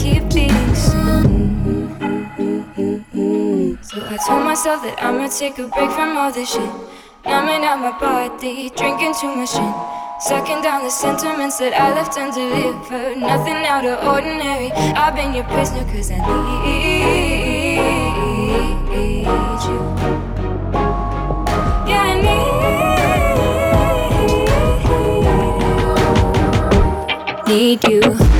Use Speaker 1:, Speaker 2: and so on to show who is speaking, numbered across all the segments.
Speaker 1: keep being seen. So I told myself that I'ma take a break from all this shit. Numbing out my body, drinking too much gin. Sucking down the sentiments that I left undelivered. Nothing out of ordinary. I've been your prisoner cause I need you. Yeah, I need, need you.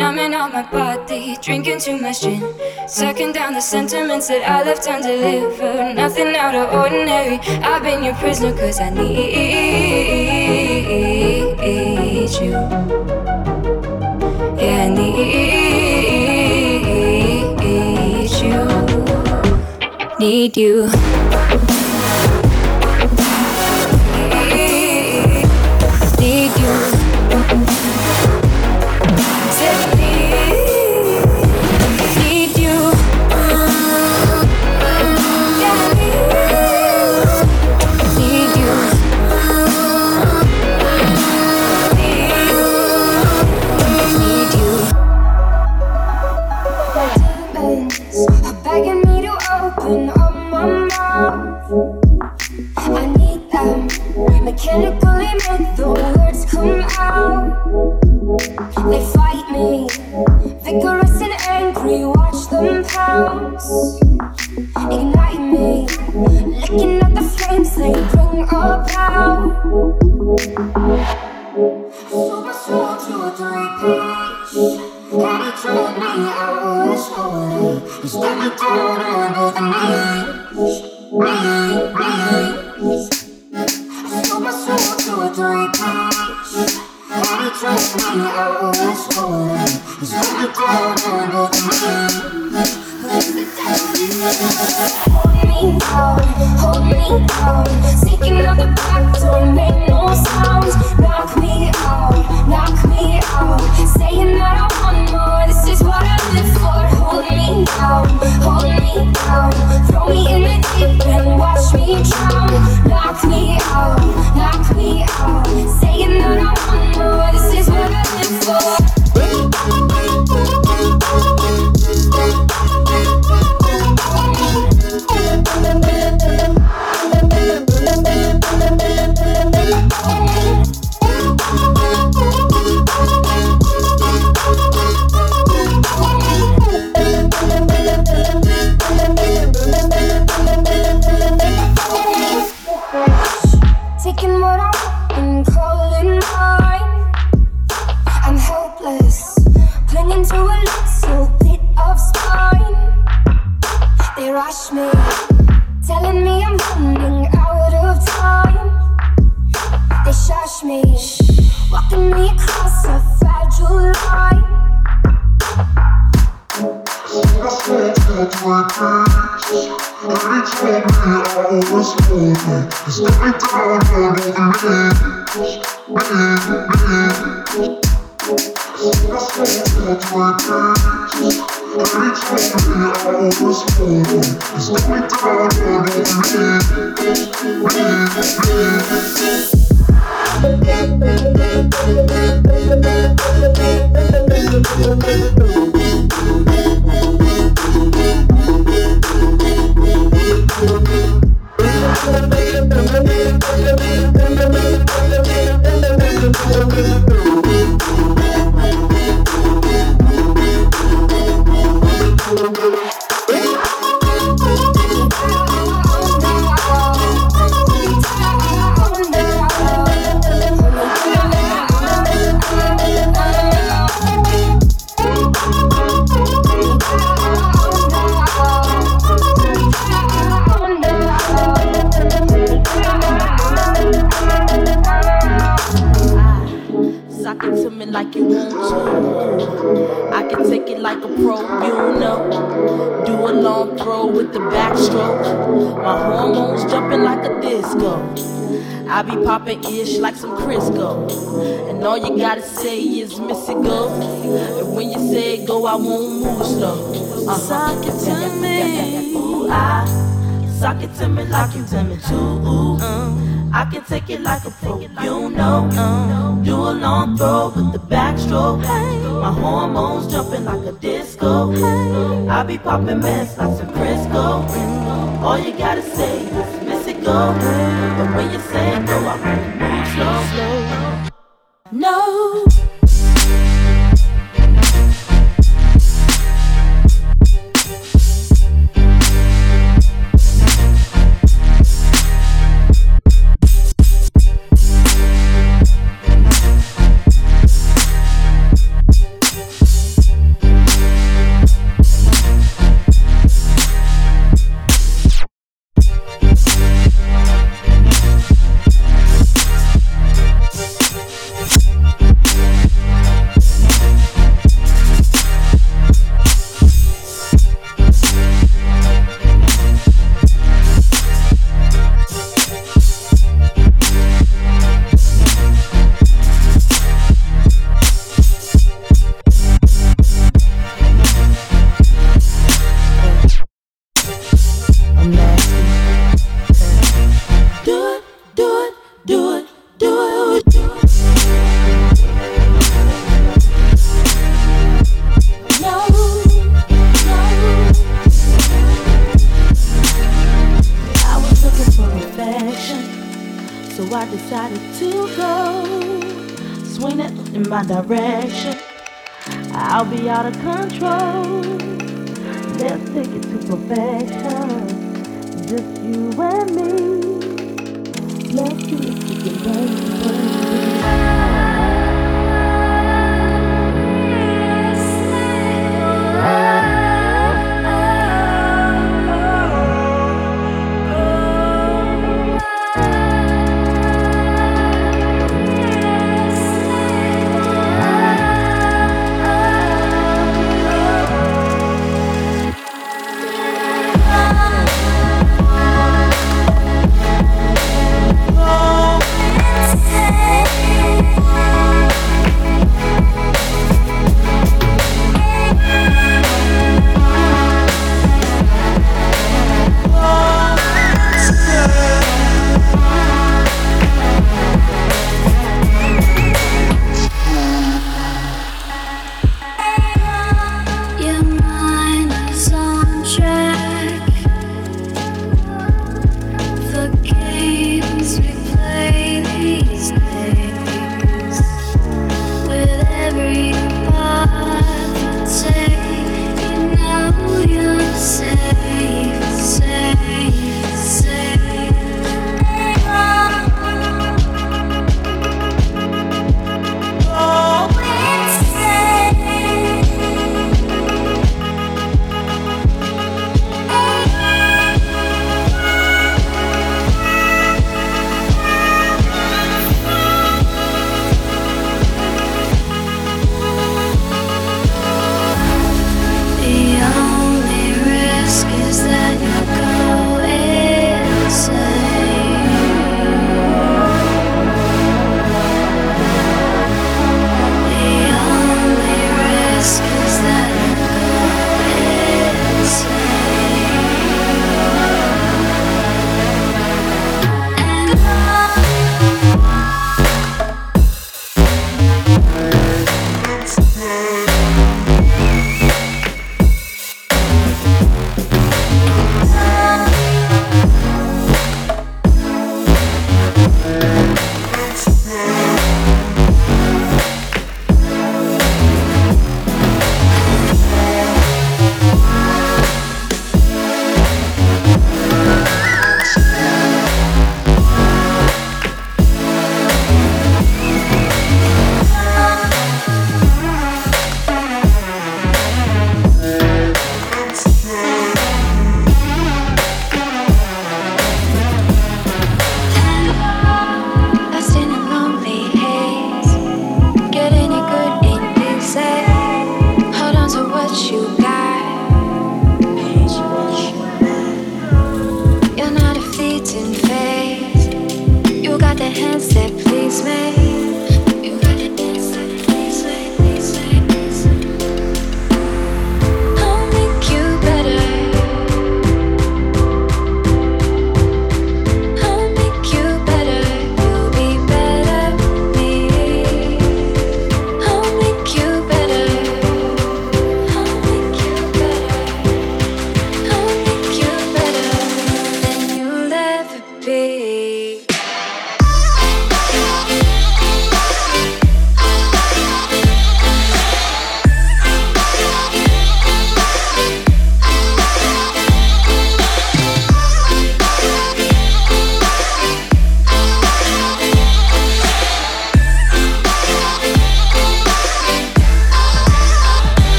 Speaker 1: Numbing out my body, drinking too much gin. Sucking down the sentiments that I left undelivered. Nothing out of ordinary. I've been your prisoner cause I need you. Yeah, I need you. Need you.
Speaker 2: you popping mess direction. I'll be out of control. Let's take it to perfection. Just you and me. Let's do
Speaker 3: it together.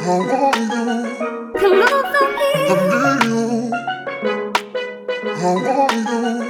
Speaker 3: How are you?
Speaker 4: How are you?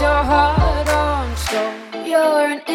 Speaker 1: Could give you everything I've got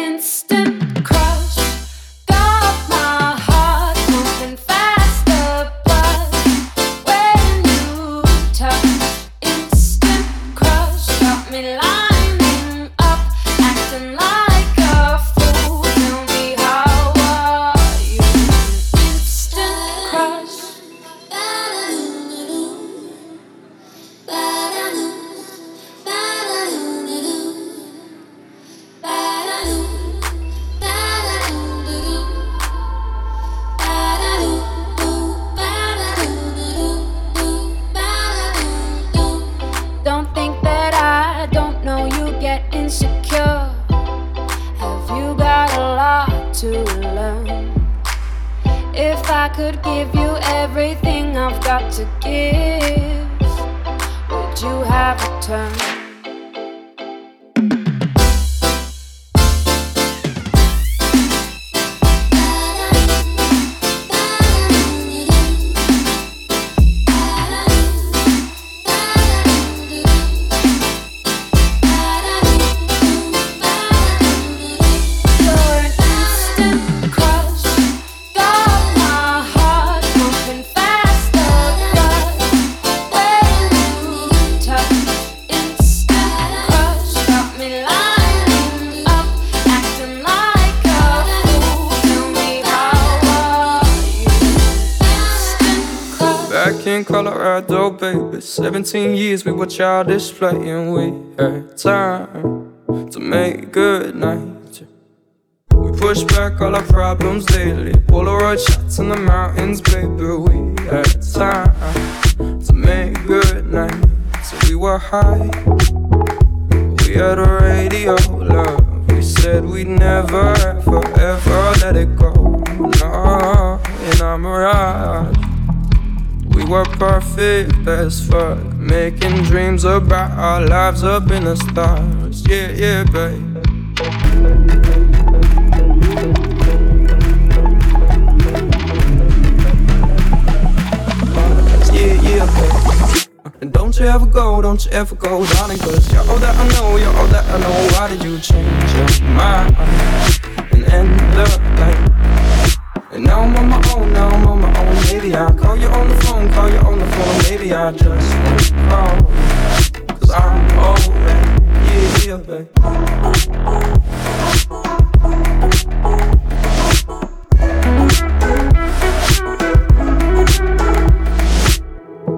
Speaker 5: 17 years we were childish playing. We had time as fuck, making dreams about our lives up in the stars. Yeah, yeah, babe. Yeah, yeah, babe. And don't you ever go, don't you ever go, darling, cause you're all that I know, you're all that I know. Why did you change your mind and end the night? And now I'm on my own, now I'm. Maybe I'll call you on the phone, call you on the phone. Maybe I just won't call. Cause I'm already, yeah, yeah, babe.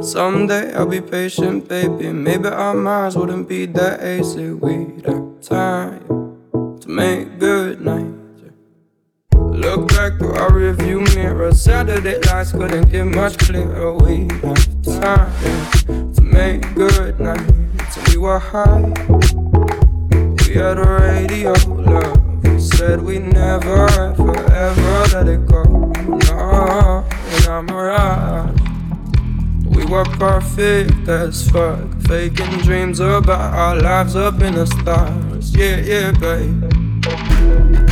Speaker 5: Someday I'll be patient, baby. Maybe our minds wouldn't be that easy. We'd have time to make good night. Look back through our review mirror. Saturday lights couldn't get much clearer. We have time to make good nights. And we were high. We had a radio love. We said we never, ever, ever let it go. No, in our mirage. We were perfect as fuck. Faking dreams about our lives up in the stars. Yeah, yeah, babe.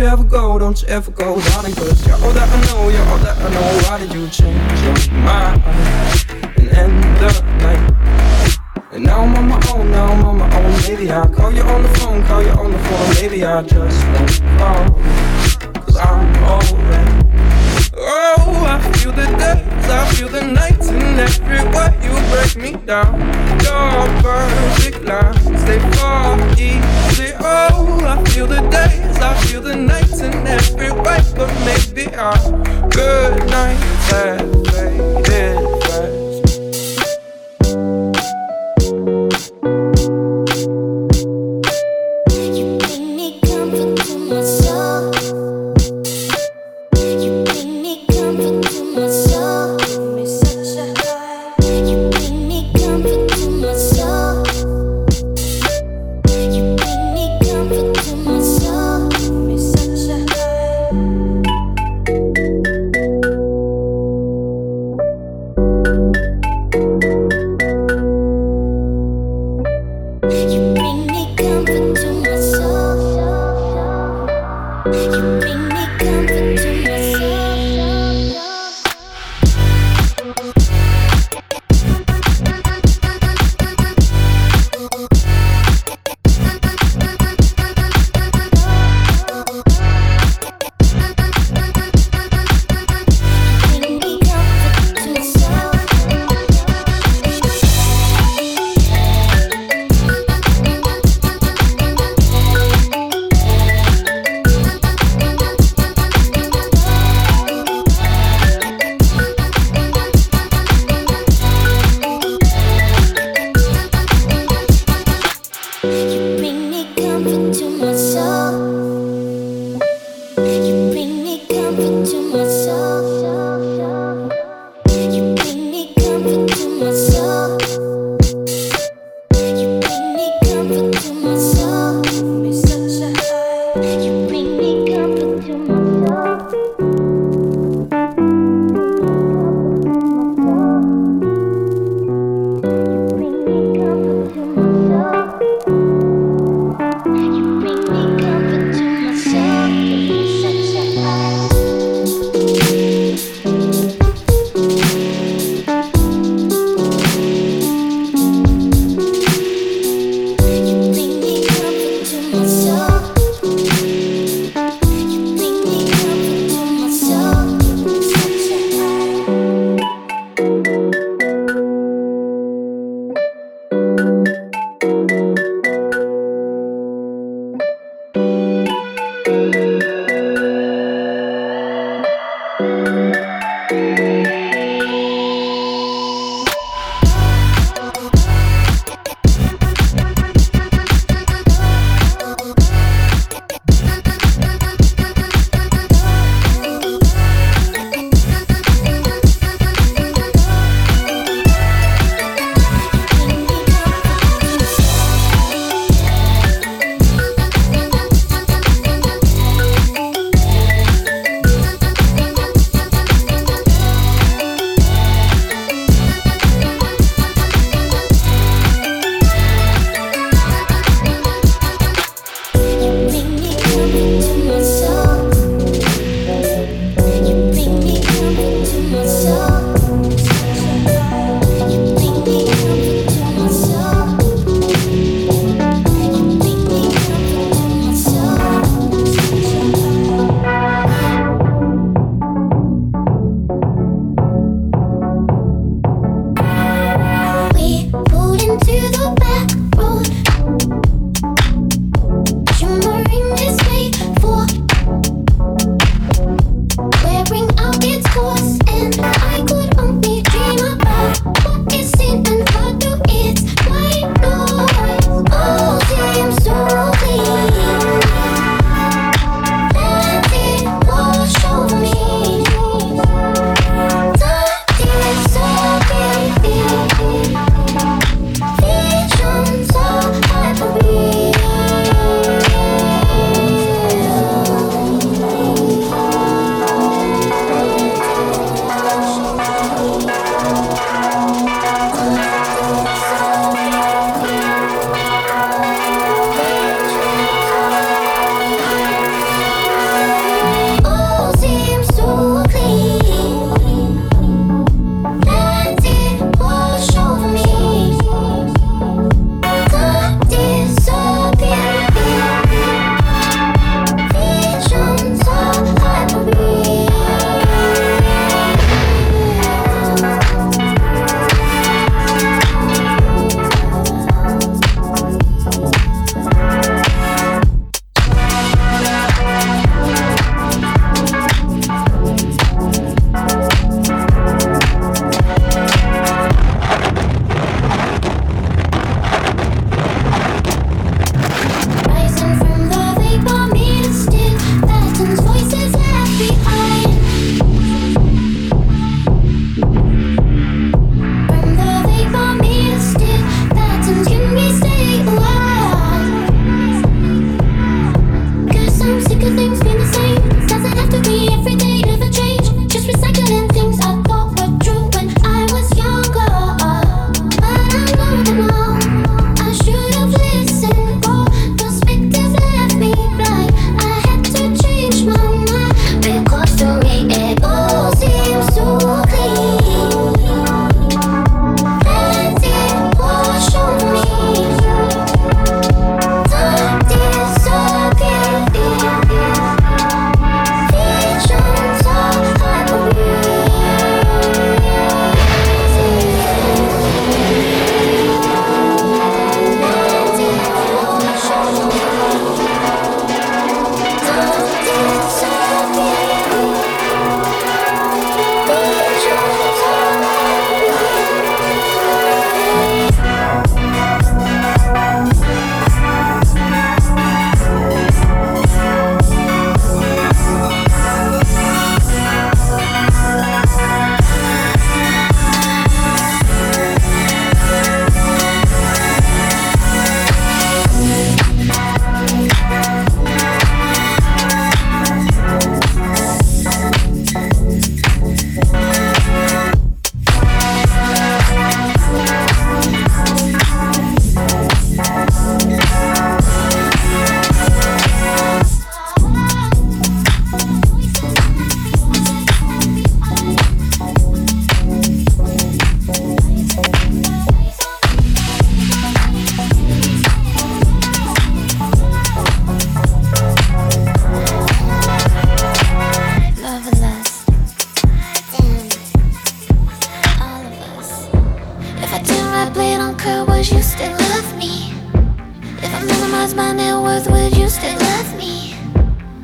Speaker 5: You ever go, don't you ever go, darling, cause you're all that I know, you're all that I know. Why did you change your mind and end the night? And now I'm on my own, now I'm on my own. Maybe I'll call you on the phone, call you on the phone. Maybe I just won't call, cause I'm alright. Oh, I feel the days, I feel the nights, and everywhere you break me down. Your perfect lines, they fall easy. Oh, I feel the days, I feel the nights, and everywhere, but maybe our good nights have faded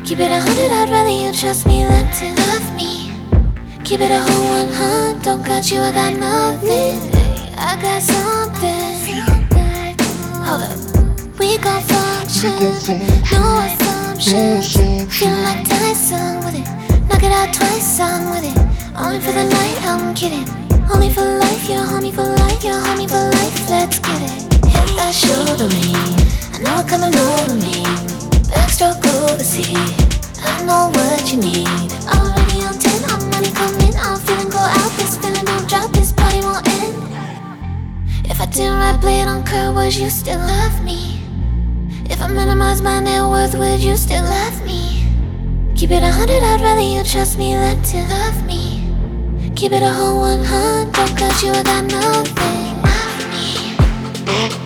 Speaker 6: Keep it a hundred, I'd rather you trust me than to love me. Keep it a whole one hundred, don't got you, I got nothing. I got something. Hold up, we gon' function, no assumptions. Feel like Tyson with it, knock it out twice, I'm with it. Only for the night, I'm kidding. Only for life, you're homie for life, you're homie for life. Let's get it. Hit that shoulder me. I know it coming over me. Backstroke overseas. I know what you need. Already on 10, I'm money coming. I'm feeling go out. This feeling don't drop. This party won't end. If I didn't right blade on curve, would you still love me? If I minimize my net worth, would you still love me? Keep it a hundred, I'd rather you trust me than to love me. Keep it a whole 100, don't got you, I got nothing. Love me.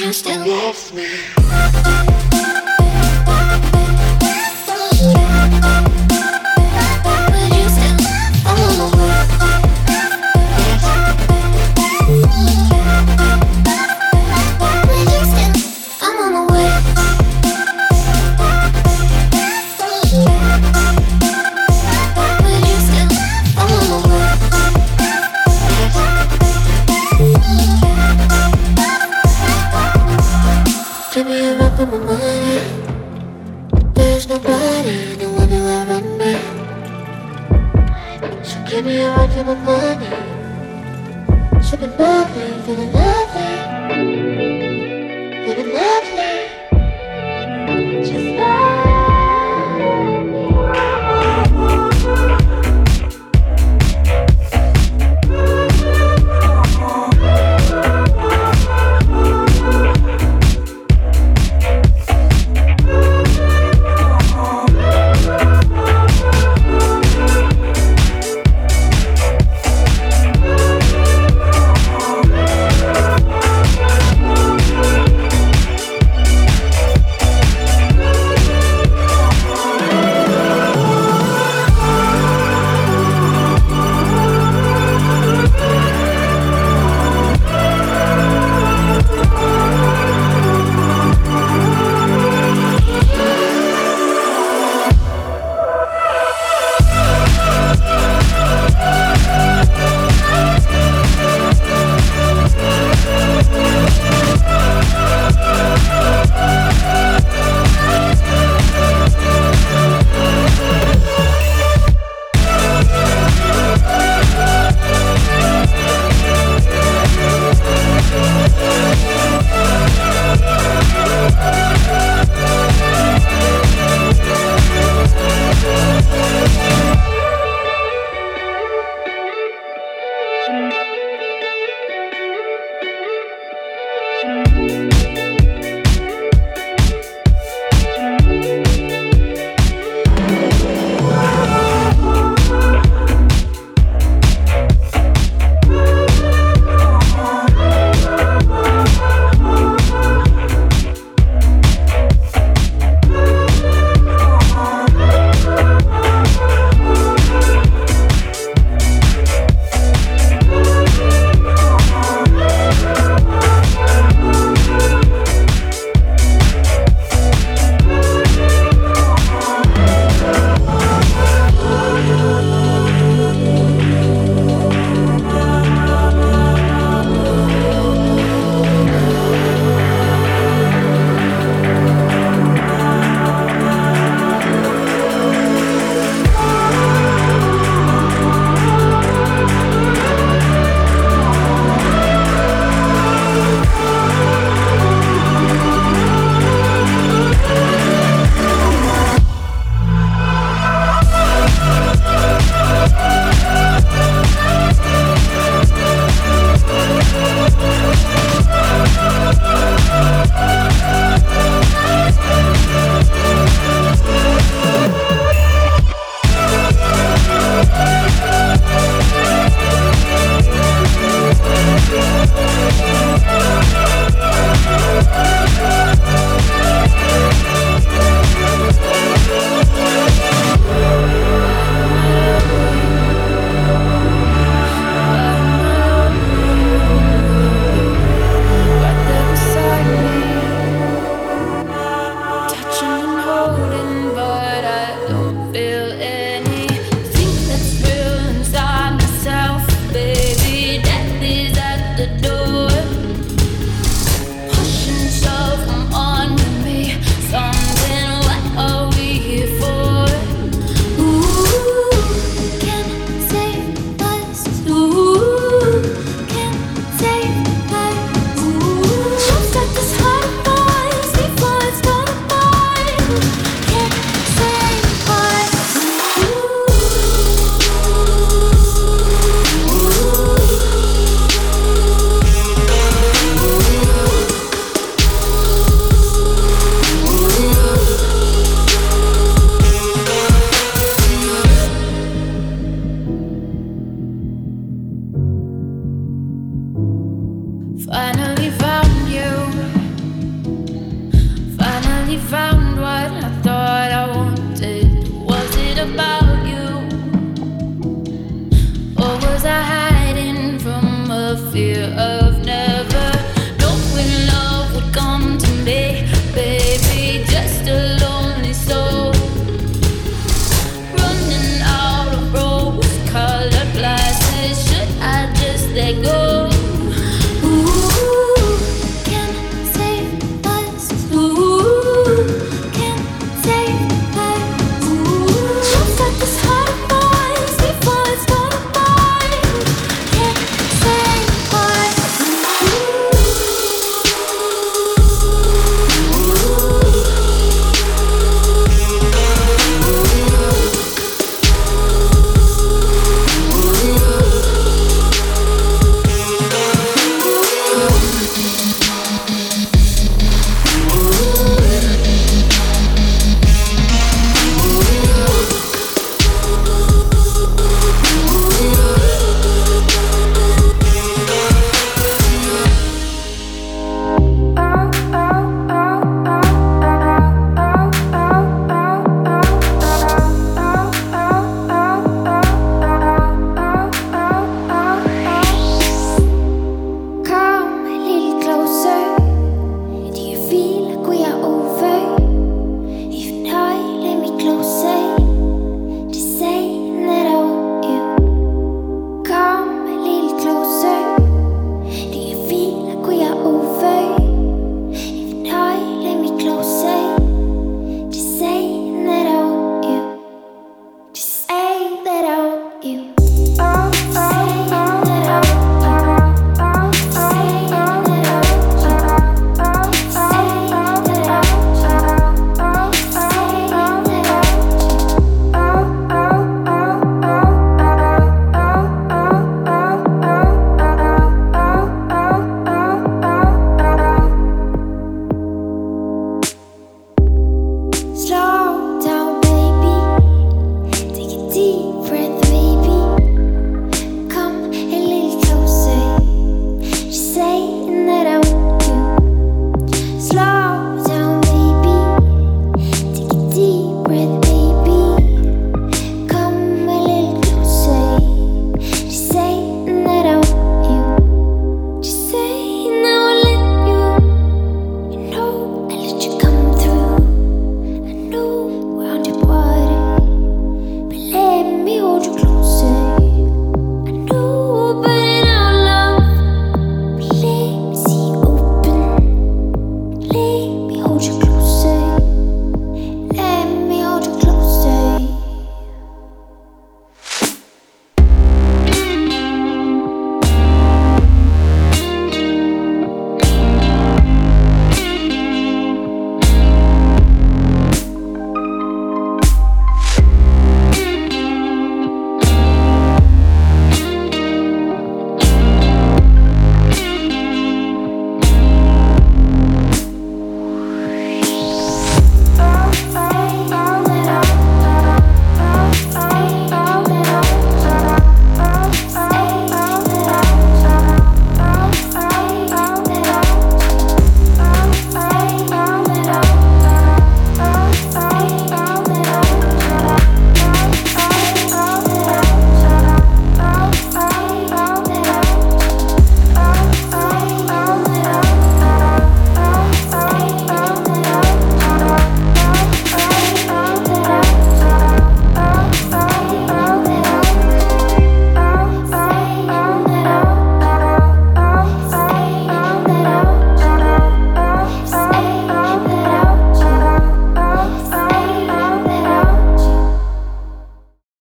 Speaker 6: you still
Speaker 3: love me?